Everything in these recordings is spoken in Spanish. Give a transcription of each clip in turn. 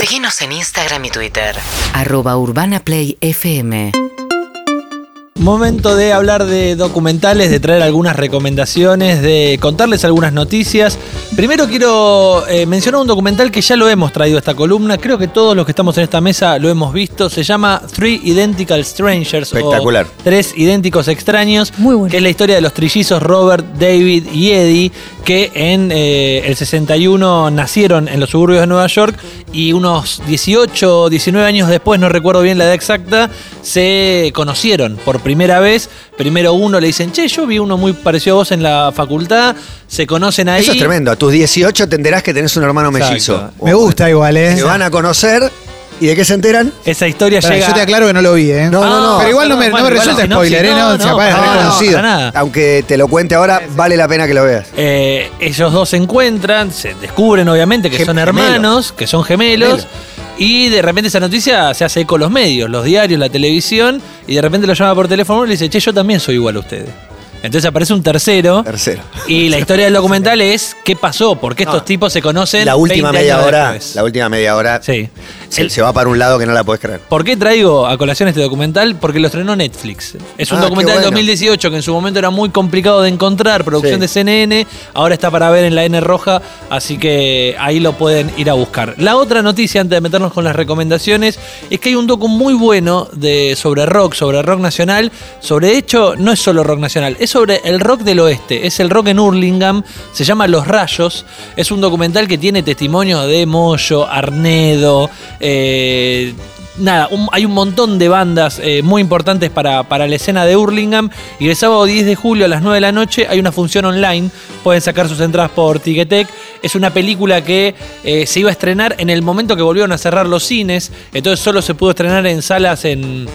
Seguinos en Instagram y Twitter. Arroba Urbana Play FM. Momento de hablar de documentales, de traer algunas recomendaciones, de contarles algunas noticias. Primero quiero eh, mencionar un documental que ya lo hemos traído a esta columna. Creo que todos los que estamos en esta mesa lo hemos visto. Se llama Three Identical Strangers. Espectacular. O Tres idénticos extraños. Muy bueno. Que es la historia de los trillizos Robert, David y Eddie, que en eh, el 61 nacieron en los suburbios de Nueva York y unos 18 o 19 años después, no recuerdo bien la edad exacta, se conocieron por primera vez. Primero uno le dicen, che, yo vi uno muy parecido a vos en la facultad. Se conocen ahí. Eso es tremendo. A tus 18 te enterás que tenés un hermano Exacto. mellizo. Me gusta igual, ¿eh? Se van a conocer. ¿Y de qué se enteran? Esa historia llega. Yo te aclaro que no lo vi, ¿eh? No, no, no. Pero igual no me, no me Bueno, igual resulta spoiler, ¿eh? No, no, es no, no, reconocido. para nada. Aunque te lo cuente ahora, vale la pena que lo veas. Eh, ellos dos se encuentran, se descubren obviamente que Gem- son gemelos. hermanos, que son gemelos. Gemelos. Y de repente esa noticia se hace eco en los medios, los diarios, la televisión, y de repente lo llama por teléfono y le dice, che, yo también soy igual a ustedes. Entonces aparece un tercero. Tercero. Y la historia del documental es qué pasó, por qué estos tipos se conocen. La última 20 media años hora. después. La última media hora. Sí. Se, El- se va para un lado que no la puedes creer. ¿Por qué traigo a colación este documental? Porque lo estrenó Netflix. Es un Ah, documental qué del bueno. 2018 que en su momento era muy complicado de encontrar, producción Sí. de CNN, ahora está para ver en la N roja, así que ahí lo pueden ir a buscar. La otra noticia, antes de meternos con las recomendaciones, es que hay un docu muy bueno de, sobre rock, sobre rock nacional. Sobre hecho, no es solo rock nacional, es sobre el rock del oeste, es el rock en Hurlingham, se llama Los Rayos, es un documental que tiene testimonios de Moyo, Arnedo, eh, nada, hay un montón de bandas eh, muy importantes para, para la escena de Hurlingham. Y el sábado 10 de julio a las 9 de la noche hay una función online. Pueden sacar sus entradas por Ticketek. Es una película que eh, se iba a estrenar en el momento que volvieron a cerrar los cines. Entonces solo se pudo estrenar en salas en.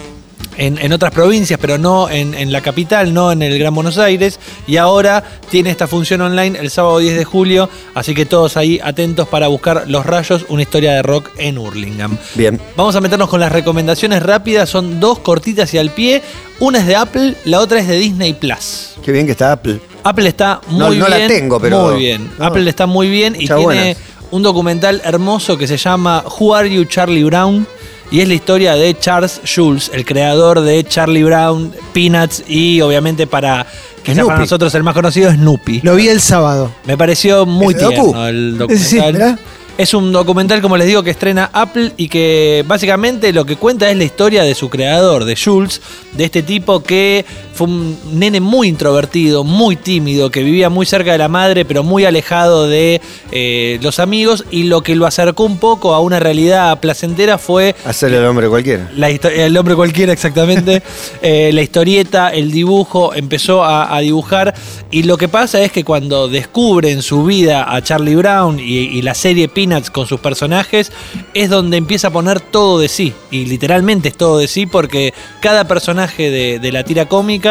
En, en otras provincias, pero no en, en la capital, no en el Gran Buenos Aires. Y ahora tiene esta función online el sábado 10 de julio. Así que todos ahí atentos para buscar Los Rayos, una historia de rock en Hurlingham. Bien. Vamos a meternos con las recomendaciones rápidas. Son dos cortitas y al pie. Una es de Apple, la otra es de Disney Plus. Qué bien que está Apple. Apple está muy No- bien. no la tengo, pero- Muy bien. no. Apple está muy bien y Muchas tiene buenas. un documental hermoso que se llama Who Are You, Charlie Brown? Y es la historia de Charles Schulz, el creador de Charlie Brown, Peanuts y obviamente para, para Snoopy. nosotros el más conocido, Snoopy. Lo vi el sábado. Me pareció muy tierno el sí, documental. es un documental, como les digo, que estrena Apple y que básicamente lo que cuenta es la historia de su creador, de Jules, de este tipo que fue un nene muy introvertido, muy tímido, que vivía muy cerca de la madre, pero muy alejado de eh, los amigos, y lo que lo acercó un poco a una realidad placentera fue Hacerle al hombre cualquiera. la el hombre cualquiera, exactamente. Eh, la historieta, el dibujo, empezó a, a dibujar. Y lo que pasa es que cuando descubre en su vida a Charlie Brown y, y la serie Peanuts con sus personajes, es donde empieza a poner todo de sí. Y literalmente es todo de sí porque cada personaje de, de la tira cómica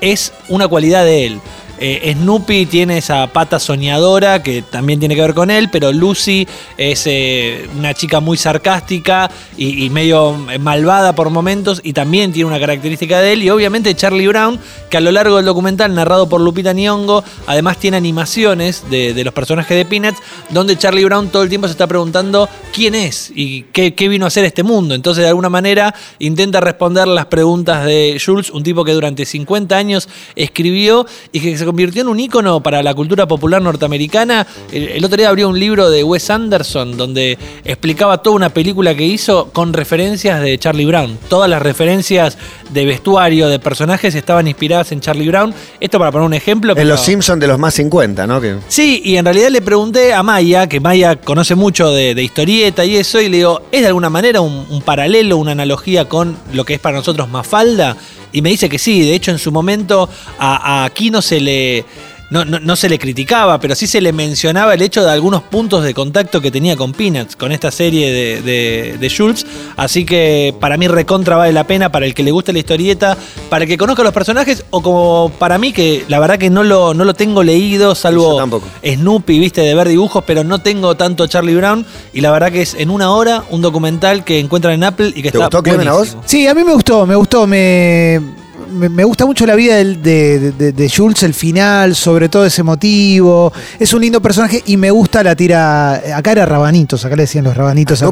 es una cualidad de él. Eh, Snoopy tiene esa pata soñadora que también tiene que ver con él, pero Lucy es eh, una chica muy sarcástica y, y medio malvada por momentos y también tiene una característica de él. Y obviamente Charlie Brown, que a lo largo del documental narrado por Lupita Nyong'o, además tiene animaciones de, los personajes de Peanuts, donde Charlie Brown todo el tiempo se está preguntando quién es y qué, vino a hacer este mundo. Entonces de alguna manera intenta responder las preguntas de Jules, un tipo que durante 50 años escribió y que se convirtió en un ícono para la cultura popular norteamericana. El otro día abrió un libro de Wes Anderson donde explicaba toda una película que hizo con referencias de Charlie Brown. Todas las referencias de vestuario, de personajes estaban inspiradas en Charlie Brown. Esto para poner un ejemplo. En pero- los Simpsons de los más 50, ¿no? Que Sí, y en realidad le pregunté a Maya, que Maya conoce mucho de, de historieta y eso, y le digo, ¿es de alguna manera un, un paralelo, una analogía con lo que es para nosotros Mafalda? Y me dice que sí, de hecho en su momento a, a Aquino se le... No, no, no se le criticaba, pero sí se le mencionaba el hecho de algunos puntos de contacto que tenía con Peanuts, con esta serie de, de, de Schultz. Así que para mí recontra vale la pena, para el que le guste la historieta, para el que conozca los personajes, o como para mí que la verdad que no lo, no lo tengo leído, salvo. Snoopy, viste, de ver dibujos, pero no tengo tanto Charlie Brown. Y la verdad que es en una hora un documental que encuentran en Apple y que ¿Te está gustó, Clemen, a vos? buenísimo. Sí, a mí me gustó, me gustó, me, me, gusta mucho la vida de, de- de Jules, el final, sobre todo ese motivo. Es un lindo personaje y me gusta la tira. Acá era Rabanitos, acá le decían los Rabanitos. ¿A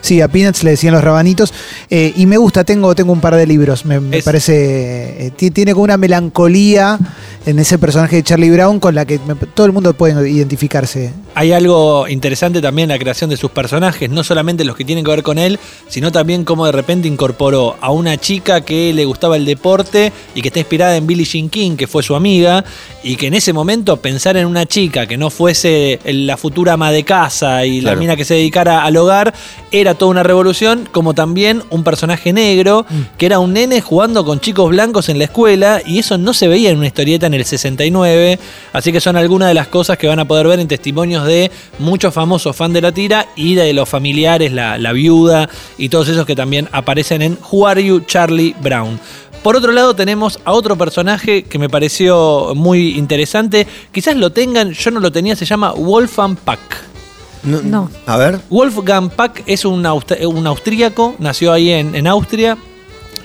sí, a Peanuts le decían los Rabanitos. eh, y me gusta, tengo, tengo un par de libros. Me, parece. eh, ti- tiene como una melancolía en ese personaje de Charlie Brown con la que me- todo el mundo puede identificarse. Hay algo interesante también en la creación de sus personajes, no solamente los que tienen que ver con él, sino también cómo de repente incorporó a una chica que le gustaba el deporte y que está inspirada en Billie Jean King, que fue su amiga, y que en ese momento pensar en una chica que no fuese la futura ama de casa y la mina que se dedicara al hogar, era toda una revolución, como también un personaje negro, que era un nene jugando con chicos blancos en la escuela, y eso no se veía en una historieta en el 69, así que son algunas de las cosas que van a poder ver en testimonios de muchos famosos fans de la tira y de los familiares, la, la viuda y todos esos que también aparecen en Who Are You, Charlie Brown. Por otro lado tenemos a otro personaje que me pareció muy interesante, quizás lo tengan, yo no lo tenía, se llama Wolfgang Pack. No. A ver. Wolfgang Pack es un, aust- un austríaco, nació ahí en, en Austria,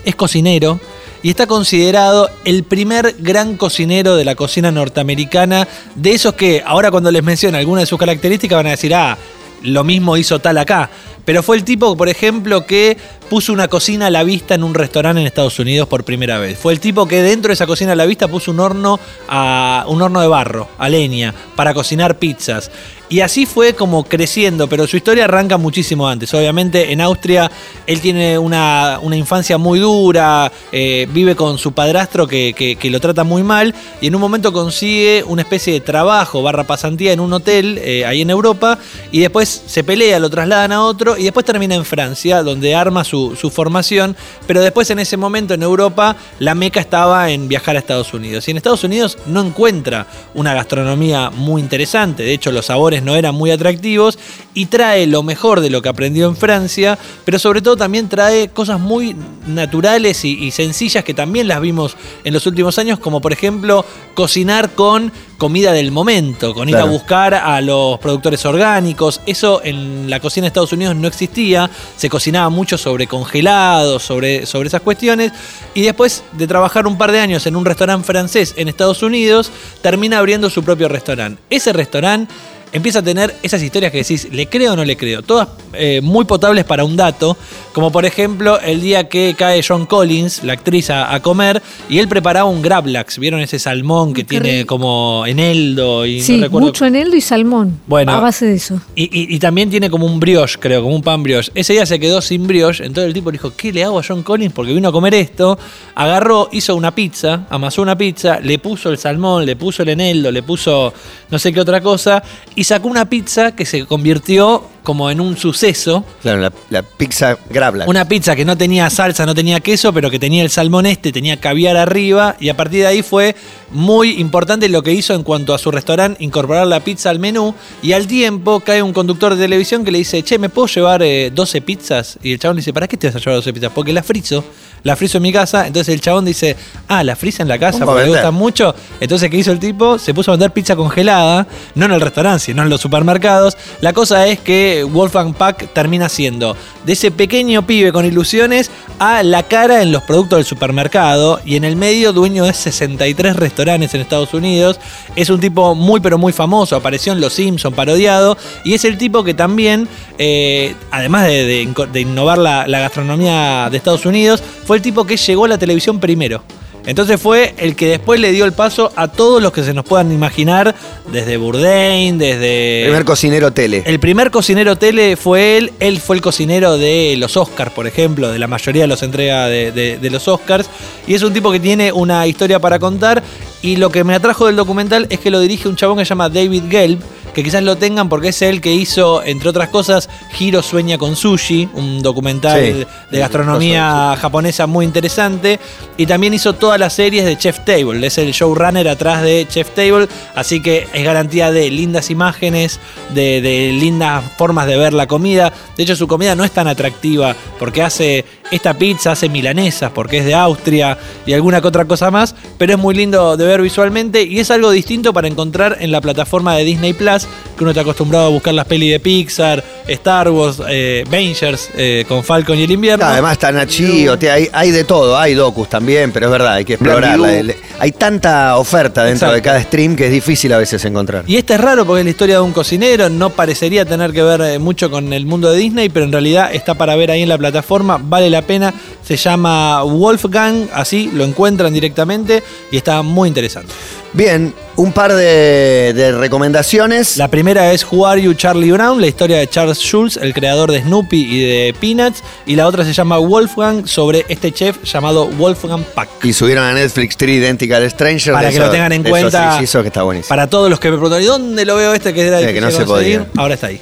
es cocinero y está considerado el primer gran cocinero de la cocina norteamericana, de esos que ahora cuando les menciono algunas de sus características van a decir, ah, lo mismo hizo tal acá. Pero fue el tipo, por ejemplo, que puso una cocina a la vista en un restaurante en Estados Unidos por primera vez. Fue el tipo que dentro de esa cocina a la vista puso un horno, a, un horno de barro, a leña, para cocinar pizzas. Y así fue como creciendo, pero su historia arranca muchísimo antes. Obviamente en Austria él tiene una, una infancia muy dura, eh, vive con su padrastro que, que- lo trata muy mal y en un momento consigue una especie de trabajo, barra pasantía en un hotel eh, ahí en Europa y después se pelea, lo trasladan a otro y después termina en Francia donde arma su, su formación, pero después en ese momento en Europa la meca estaba en viajar a Estados Unidos. Y en Estados Unidos no encuentra una gastronomía muy interesante, de hecho los sabores no eran muy atractivos y trae lo mejor de lo que aprendió en Francia, pero sobre todo también trae cosas muy naturales y, y sencillas que también las vimos en los últimos años, como por ejemplo cocinar con comida del momento, con ir a buscar a los productores orgánicos. Eso en la cocina de Estados Unidos no existía, se cocinaba mucho sobre congelados, sobre, sobre esas cuestiones, y después de trabajar un par de años en un restaurante francés en Estados Unidos, termina abriendo su propio restaurante. Ese restaurante empieza a tener esas historias que decís, ¿le creo o no le creo? Todas eh, muy potables para un dato, como por ejemplo el día que cae John Collins, la actriz, a, a comer, y él preparaba un gravlax, ¿vieron ese salmón que tiene rico. como eneldo? Y no Sí, recuerdo- mucho eneldo y salmón. Bueno. A base de eso. y, y- y también tiene como un brioche, creo, como un pan brioche. Ese día se quedó sin brioche, entonces el tipo dijo, ¿qué le hago a John Collins? Porque vino a comer esto. Agarró, hizo una pizza, amasó una pizza, le puso el salmón, le puso el eneldo, le puso no sé qué otra cosa, y sacó una pizza que se convirtió como en un suceso. Claro, la, la pizza Grabla. Una pizza que no tenía salsa, no tenía queso, pero que tenía el salmón este, tenía caviar arriba, y a partir de ahí fue muy importante lo que hizo en cuanto a su restaurante, incorporar la pizza al menú, y al tiempo cae un conductor de televisión que le dice, che, ¿me puedo llevar eh, 12 pizzas? Y el chabón dice, ¿para qué te vas a llevar 12 pizzas? Porque la frizo, la frizo en mi casa, entonces el chabón dice, ah, la frisa en la casa ¿Cómo porque le vender? gusta mucho, entonces ¿qué hizo el tipo? Se puso a vender pizza congelada, no en el restaurante, sino en los supermercados. La cosa es que Wolfgang Pack termina siendo de ese pequeño pibe con ilusiones a la cara en los productos del supermercado y en el medio dueño de 63 restaurantes en Estados Unidos. Es un tipo muy pero muy famoso, apareció en Los Simpson parodiado y es el tipo que también, eh, además de, innovar la gastronomía de Estados Unidos, fue el tipo que llegó a la televisión primero. Entonces fue el que después le dio el paso a todos los que se nos puedan imaginar, desde Bourdain, desde... Primer cocinero tele. El primer cocinero tele fue él, él fue el cocinero de los Oscars, por ejemplo, de la mayoría de los entregas de, de- de los Oscars, y es un tipo que tiene una historia para contar, y lo que me atrajo del documental es que lo dirige un chabón que se llama David Gelb, que quizás lo tengan porque es él que hizo, entre otras cosas, Hiro sueña con sushi, un documental Sí. de gastronomía japonesa muy interesante, y también hizo todas las series de Chef Table, es el showrunner atrás de Chef Table, así que es garantía de lindas imágenes, de, de lindas formas de ver la comida. De hecho, su comida no es tan atractiva porque hace esta pizza hace milanesas porque es de Austria y alguna que otra cosa más, pero es muy lindo de ver visualmente y es algo distinto para encontrar en la plataforma de Disney Plus, que uno está acostumbrado a buscar las pelis de Pixar, Star Wars, eh, Avengers eh, con Falcon y el invierno. Además está Nachio, te- hay, hay de todo, hay docus también, pero es verdad, hay que explorarla. Hay tanta oferta dentro Exacto. de cada stream que es difícil a veces encontrar. Y este es raro porque es la historia de un cocinero, no parecería tener que ver eh, mucho con el mundo de Disney, pero en realidad está para ver ahí en la plataforma, vale la pena. Se llama Wolfgang, así lo encuentran directamente y está muy interesante. Bien, un par de, de recomendaciones. La primera es Who Are You Charlie Brown, la historia de Charles Schulz, el creador de Snoopy y de Peanuts, y la otra se llama Wolfgang sobre este chef llamado Wolfgang Pack. Y subieron a Netflix Three Identical Strangers. Para de que eso- lo tengan en cuenta. sí, que está buenísimo. Para todos los que me preguntan, ¿y dónde lo veo este que era Sí, que no de se conseguir? podía. Ahora está ahí.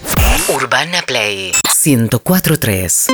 Urbana Play 1043.